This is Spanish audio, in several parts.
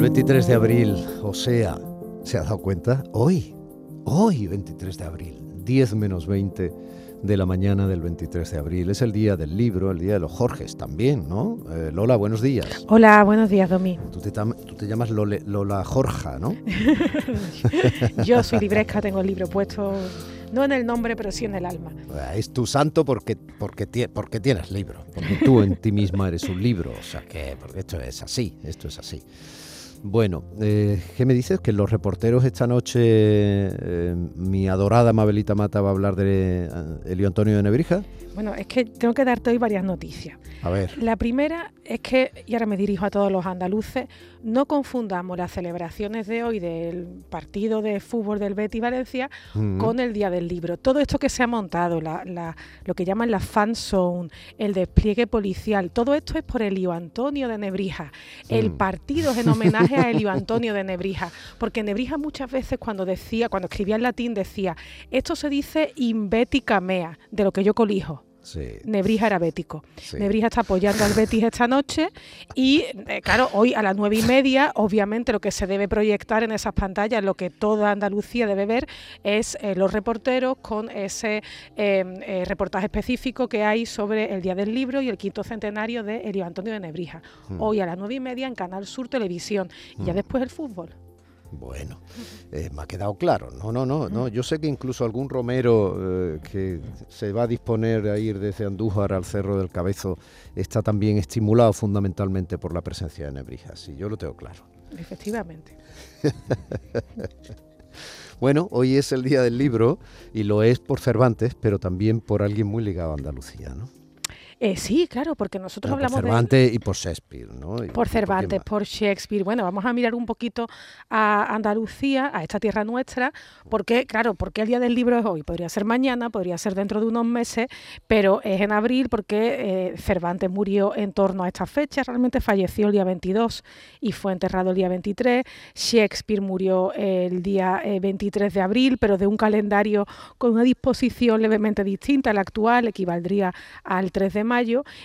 El 23 de abril, o sea, ¿se ha dado cuenta? Hoy, hoy 23 de abril, 10 menos 20 de la mañana del 23 de abril. Es el día del libro, el día de los Jorges también, ¿no? Eh, Lola, buenos días. Hola, buenos días, Domi. Tú te, tú te llamas Lola Jorja, ¿no? Yo soy libresca, tengo el libro puesto, no en el nombre, pero sí en el alma. Es tu santo porque, porque, porque tienes libro, porque tú en ti misma eres un libro, o sea que, esto es así, esto es así. Bueno, eh, ¿qué me dices? Que los reporteros esta noche, eh, mi adorada Mabelita Mata va a hablar de eh, Elio Antonio de Nebrija. Bueno, es que tengo que darte hoy varias noticias. A ver. La primera es que, y ahora me dirijo a todos los andaluces, no confundamos las celebraciones de hoy del partido de fútbol del Betty Valencia con el Día del Libro. Todo esto que se ha montado, lo que llaman la fan zone, el despliegue policial, todo esto es por Elio Antonio de Nebrija. El partido es en homenaje a Elio Antonio de Nebrija, porque Nebrija muchas veces cuando decía, cuando escribía en latín decía, esto se dice invética mea, de lo que yo colijo. Nebrija era bético. Nebrija está apoyando al Betis esta noche y, eh, claro, hoy a las nueve y media, obviamente lo que se debe proyectar en esas pantallas, lo que toda Andalucía debe ver, es eh, los reporteros con ese em, eh, reportaje específico que hay sobre el Día del Libro y el quinto centenario de Elio Antonio de Nebrija. Hmm. Hoy a las nueve y media en Canal Sur Televisión y ya hmm. después el fútbol. Bueno, eh, me ha quedado claro. No, no, no, no. Yo sé que incluso algún romero eh, que se va a disponer a ir desde Andújar al Cerro del Cabezo está también estimulado fundamentalmente por la presencia de Nebrijas. Sí, yo lo tengo claro. Efectivamente. bueno, hoy es el día del libro y lo es por Cervantes, pero también por alguien muy ligado a Andalucía, ¿no? Eh, sí, claro, porque nosotros hablamos por Cervantes y por Shakespeare, ¿no? por Cervantes, por, Shakespeare. Bueno, vamos a mirar un poquito a Andalucía, a esta tierra nuestra, porque, claro, porque el día del libro es hoy. Podría ser mañana, podría ser dentro de unos meses, pero es en abril porque eh, Cervantes murió en torno a esta fecha. Realmente falleció el día 22 y fue enterrado el día 23. Shakespeare murió el día 23 eh, de abril, pero de un calendario con una disposición levemente distinta a la actual, equivaldría al 3 de mayo.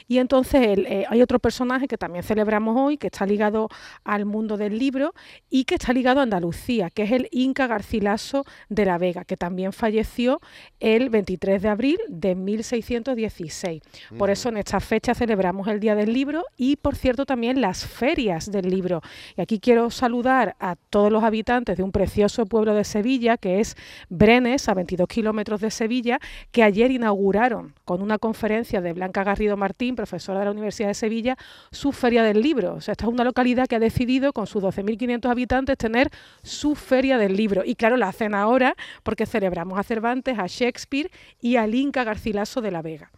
Y entonces eh, hay otro personaje que también celebramos hoy, que está ligado al mundo del libro y que está ligado a Andalucía, que es el Inca Garcilaso de la Vega, que también falleció el 23 de abril de 1616. Por eso en esta fecha celebramos el Día del Libro y, por cierto, también las ferias del libro. Y aquí quiero saludar a todos los habitantes de un precioso pueblo de Sevilla, que es Brenes, a 22 kilómetros de Sevilla, que ayer inauguraron con una conferencia de Blanca García Garrido Martín, profesora de la Universidad de Sevilla, su feria del libro. O sea, esta es una localidad que ha decidido, con sus 12.500 habitantes, tener su feria del libro. Y claro, la hacen ahora porque celebramos a Cervantes, a Shakespeare y al Inca Garcilaso de la Vega.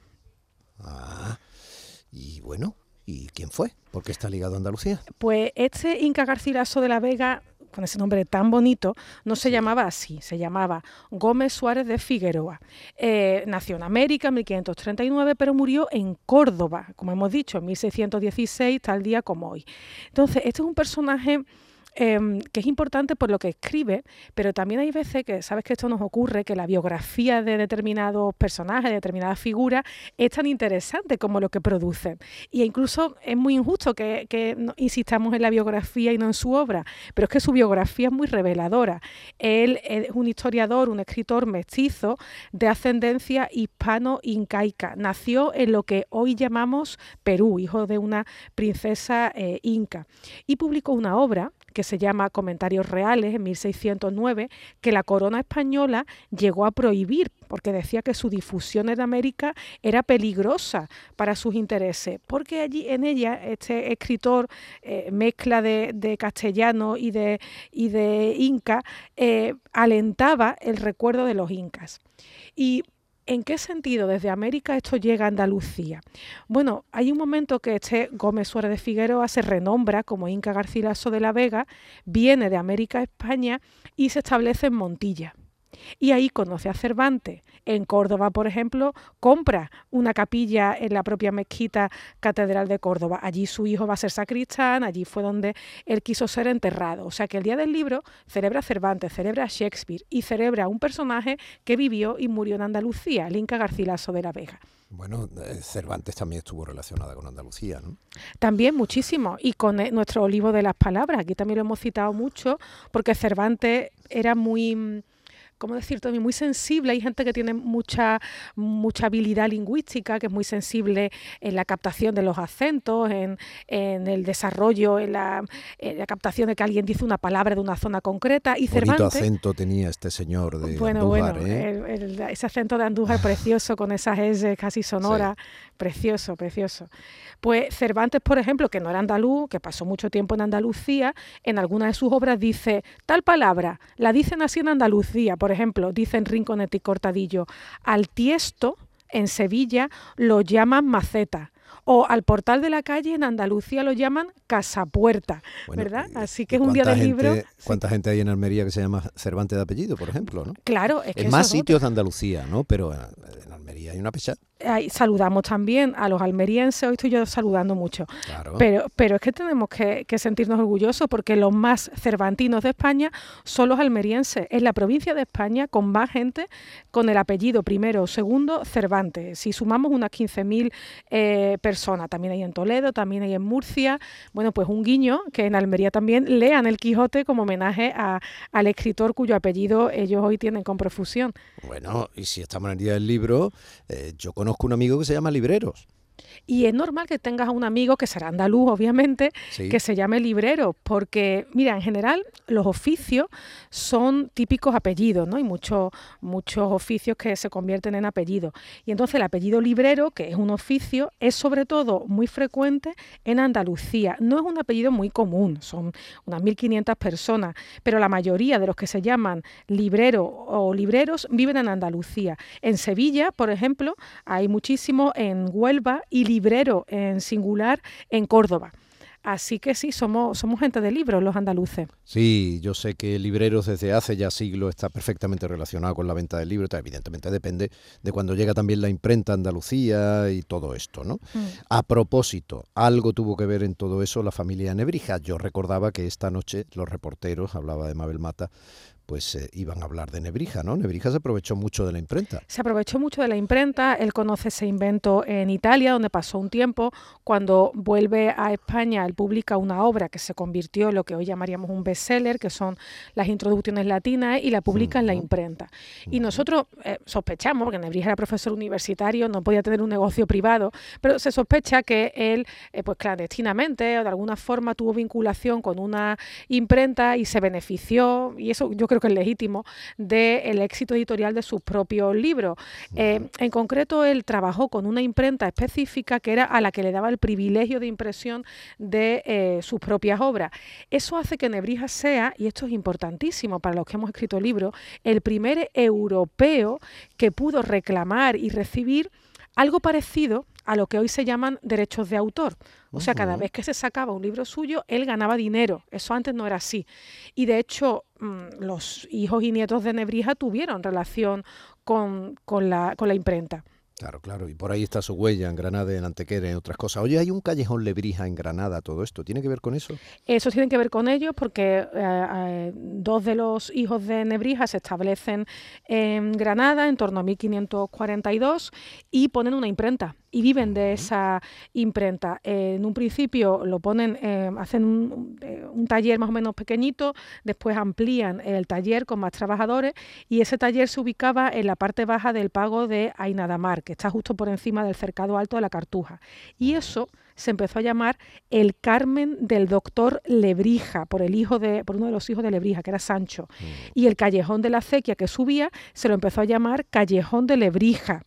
Ah, y bueno, ¿y quién fue? ¿Por qué está ligado a Andalucía? Pues este Inca Garcilaso de la Vega con ese nombre tan bonito, no se llamaba así, se llamaba Gómez Suárez de Figueroa. Eh, nació en América en 1539, pero murió en Córdoba, como hemos dicho, en 1616, tal día como hoy. Entonces, este es un personaje Em, que es importante por lo que escribe, pero también hay veces que, sabes que esto nos ocurre, que la biografía de determinados personajes, de determinadas figuras, es tan interesante como lo que producen. Y incluso es muy injusto que, insistamos en la biografía y no en su obra, pero es que su biografía es muy reveladora. Él es un historiador, un escritor mestizo de ascendencia hispano-incaica. Nació en lo que hoy llamamos Perú, hijo de una princesa eh, inca, y publicó una obra que se llama Comentarios Reales en 1609, que la corona española llegó a prohibir porque decía que su difusión en América era peligrosa para sus intereses, porque allí en ella este escritor eh, mezcla de, castellano y de, y de inca, eh, alentaba el recuerdo de los incas. Y ¿En qué sentido desde América esto llega a Andalucía? Bueno, hay un momento que este Gómez Suárez de Figueroa se renombra como Inca Garcilaso de la Vega, viene de América a España y se establece en Montilla. Y ahí conoce a Cervantes. En Córdoba, por ejemplo, compra una capilla en la propia mezquita Catedral de Córdoba. Allí su hijo va a ser sacristán, allí fue donde él quiso ser enterrado. O sea que el día del libro celebra a Cervantes, celebra a Shakespeare y celebra a un personaje que vivió y murió en Andalucía, el Inca Garcilaso de la Vega. Bueno, eh, Cervantes también estuvo relacionada con Andalucía, ¿no? También muchísimo, y con eh, nuestro olivo de las palabras. Aquí también lo hemos citado mucho, porque Cervantes era muy ¿cómo decirte? Muy sensible. Hay gente que tiene mucha, mucha habilidad lingüística, que es muy sensible en la captación de los acentos, en, el desarrollo, en la, captación de que alguien dice una palabra de una zona concreta. Y Bonito acento tenía este señor de bueno, Andújar, bueno, ¿eh? ese acento de Andújar precioso, con esas S casi sonoras, precioso, precioso. Pues Cervantes, por ejemplo, que no era andaluz, que pasó mucho tiempo en Andalucía, en alguna de sus obras dice tal palabra, la dicen así en Andalucía, por ejemplo, dicen Rinconete y Cortadillo, al tiesto en Sevilla lo llaman maceta o al portal de la calle en Andalucía lo llaman casapuerta, ¿verdad? Así que es un día del libro. ¿Cuánta gente hay en Almería que se llama Cervantes de apellido, por ejemplo? ¿no? Claro, es que en más sitios de Andalucía, ¿no? Pero en Almería hay una saludamos también a los almerienses, hoy estoy yo saludando mucho, pero, pero es que tenemos que, sentirnos orgullosos porque los más cervantinos de España son los almerienses. Es la provincia de España con más gente con el apellido primero o segundo Cervantes. Si sumamos unas 15.000 eh, personas, también hay en Toledo, también hay en Murcia, bueno, pues un guiño que en Almería también lean el Quijote como homenaje a, al escritor cuyo apellido ellos hoy tienen con profusión. Bueno, y si estamos en el día del libro, eh, yo conozco un amigo que se llama Libreros. Y es normal que tengas a un amigo, que será andaluz obviamente, que se llame librero, porque, mira, en general los oficios son típicos apellidos, ¿no? Hay muchos, muchos oficios que se convierten en apellidos. Y entonces el apellido librero, que es un oficio, es sobre todo muy frecuente en Andalucía. No es un apellido muy común, son unas 1.500 personas, pero la mayoría de los que se llaman librero o libreros viven en Andalucía. En Sevilla, por ejemplo, hay muchísimos en Huelva y librero en singular en Córdoba. Así que sí, somos, somos gente de libros los andaluces. Sí, yo sé que libreros desde hace ya siglos está perfectamente relacionado con la venta de libros. Evidentemente depende de cuando llega también la imprenta Andalucía y todo esto, ¿no? Mm. A propósito, algo tuvo que ver en todo eso la familia Nebrija. Yo recordaba que esta noche los reporteros, hablaba de Mabel Mata, pues eh, iban a hablar de Nebrija, ¿no? Nebrija se aprovechó mucho de la imprenta. Se aprovechó mucho de la imprenta, él conoce ese invento en Italia, donde pasó un tiempo, cuando vuelve a España, él publica una obra que se convirtió en lo que hoy llamaríamos un bestseller, que son las introducciones latinas, y la publica en la imprenta. Y nosotros eh, sospechamos, porque Nebrija era profesor universitario, no podía tener un negocio privado, pero se sospecha que él, eh, pues clandestinamente o de alguna forma tuvo vinculación con una imprenta y se benefició, y eso yo creo que es legítimo, del éxito editorial de sus propios libros. Eh, en concreto, él trabajó con una imprenta específica que era a la que le daba el privilegio de impresión de eh, sus propias obras. Eso hace que Nebrija sea, y esto es importantísimo para los que hemos escrito libros, el primer europeo que pudo reclamar y recibir algo parecido a lo que hoy se llaman derechos de autor. O sea, cada vez que se sacaba un libro suyo, él ganaba dinero. Eso antes no era así. Y de hecho, mm, los hijos y nietos de Nebrija tuvieron relación con, con, la, con la imprenta. Claro, claro, y por ahí está su huella en Granada, en Antequera, en otras cosas. Oye, hay un callejón Lebrija en Granada, todo esto, ¿tiene que ver con eso? Eso tiene que ver con ellos porque eh, eh, dos de los hijos de Nebrija se establecen en Granada en torno a 1542 y ponen una imprenta y viven de esa imprenta. en un principio lo ponen, eh, hacen un, un, taller más o menos pequeñito, después amplían el taller con más trabajadores y ese taller se ubicaba en la parte baja del pago de Ainadamar que está justo por encima del cercado alto de la Cartuja. Y eso se empezó a llamar el Carmen del doctor Lebrija, por, el hijo de, por uno de los hijos de Lebrija, que era Sancho. Mm. Y el callejón de la acequia que subía se lo empezó a llamar Callejón de Lebrija.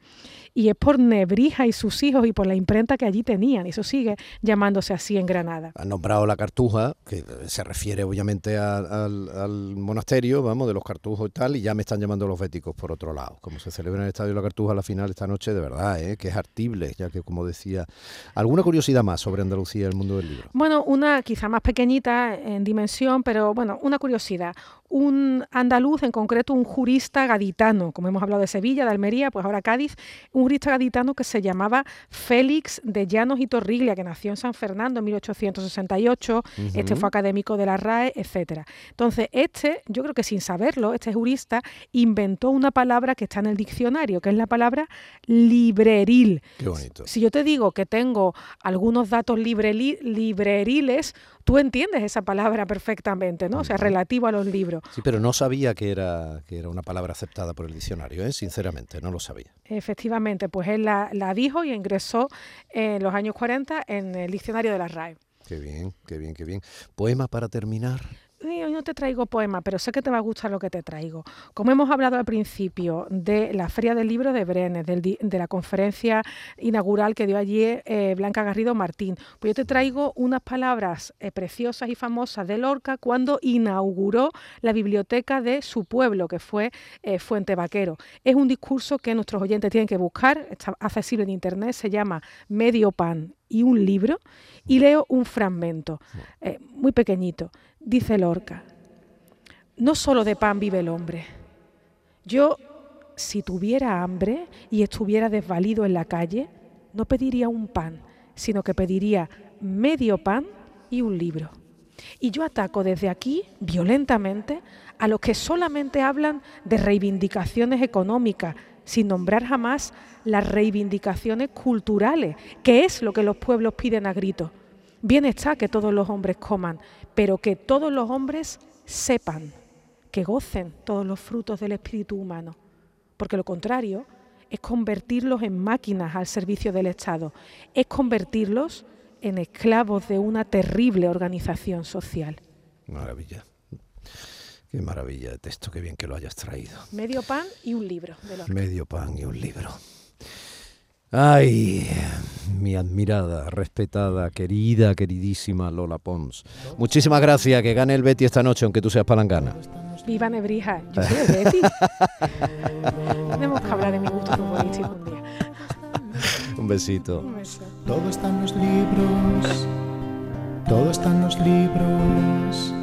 Y es por Nebrija y sus hijos y por la imprenta que allí tenían. Y eso sigue llamándose así en Granada. Han nombrado la cartuja, que se refiere obviamente al, monasterio, vamos, de los cartujos y tal, y ya me están llamando los béticos por otro lado. Como se celebra en el Estadio de la Cartuja la final esta noche, de verdad, ¿eh? que es artible, ya que como decía. ¿Alguna curiosidad más sobre Andalucía y el mundo del libro? Bueno, una quizá más pequeñita en dimensión, pero bueno, una curiosidad un andaluz, en concreto un jurista gaditano, como hemos hablado de Sevilla, de Almería, pues ahora Cádiz, un jurista gaditano que se llamaba Félix de Llanos y Torriglia, que nació en San Fernando en 1868, este fue académico de la RAE, etcétera. Entonces, este, yo creo que sin saberlo, este jurista inventó una palabra que está en el diccionario, que es la palabra libreril. Qué bonito. Si yo te digo que tengo algunos datos libreriles, tú entiendes esa palabra perfectamente, ¿no? O sea, relativo a los libros. Sí, pero no sabía que era, que era una palabra aceptada por el diccionario, ¿eh? sinceramente, no lo sabía. Efectivamente, pues él la, la dijo y ingresó en los años 40 en el diccionario de la RAE. Qué bien, qué bien, qué bien. Poema para terminar hoy no te traigo poema, pero sé que te va a gustar lo que te traigo. Como hemos hablado al principio de la Feria del Libro de Brenes, de la conferencia inaugural que dio allí eh, Blanca Garrido Martín, pues yo te traigo unas palabras eh, preciosas y famosas de Lorca cuando inauguró la biblioteca de su pueblo, que fue eh, Fuente Vaquero. Es un discurso que nuestros oyentes tienen que buscar, está accesible en internet, se llama Medio Pan y un libro, y leo un fragmento, muy pequeñito. Dice Lorca, no solo de pan vive el hombre. Yo, si tuviera hambre y estuviera desvalido en la calle, no pediría un pan, sino que pediría medio pan y un libro. Y yo ataco desde aquí, violentamente, a los que solamente hablan de reivindicaciones económicas, sin nombrar jamás las reivindicaciones culturales, que es lo que los pueblos piden a gritos. Bien está que todos los hombres coman, pero que todos los hombres sepan, que gocen todos los frutos del espíritu humano, porque lo contrario es convertirlos en máquinas al servicio del Estado, es convertirlos en esclavos de una terrible organización social. Maravilla. Qué maravilla de texto, qué bien que lo hayas traído. Medio pan y un libro. Medio pan y un libro. Ay, mi admirada, respetada, querida, queridísima Lola Pons. Muchísimas gracias, que gane el Betty esta noche, aunque tú seas palangana. Viva Nebrija, yo soy el Betty. Tenemos que hablar de mi gusto futbolístico un día. Un besito. Un beso. Todo está en los libros, todo está en los libros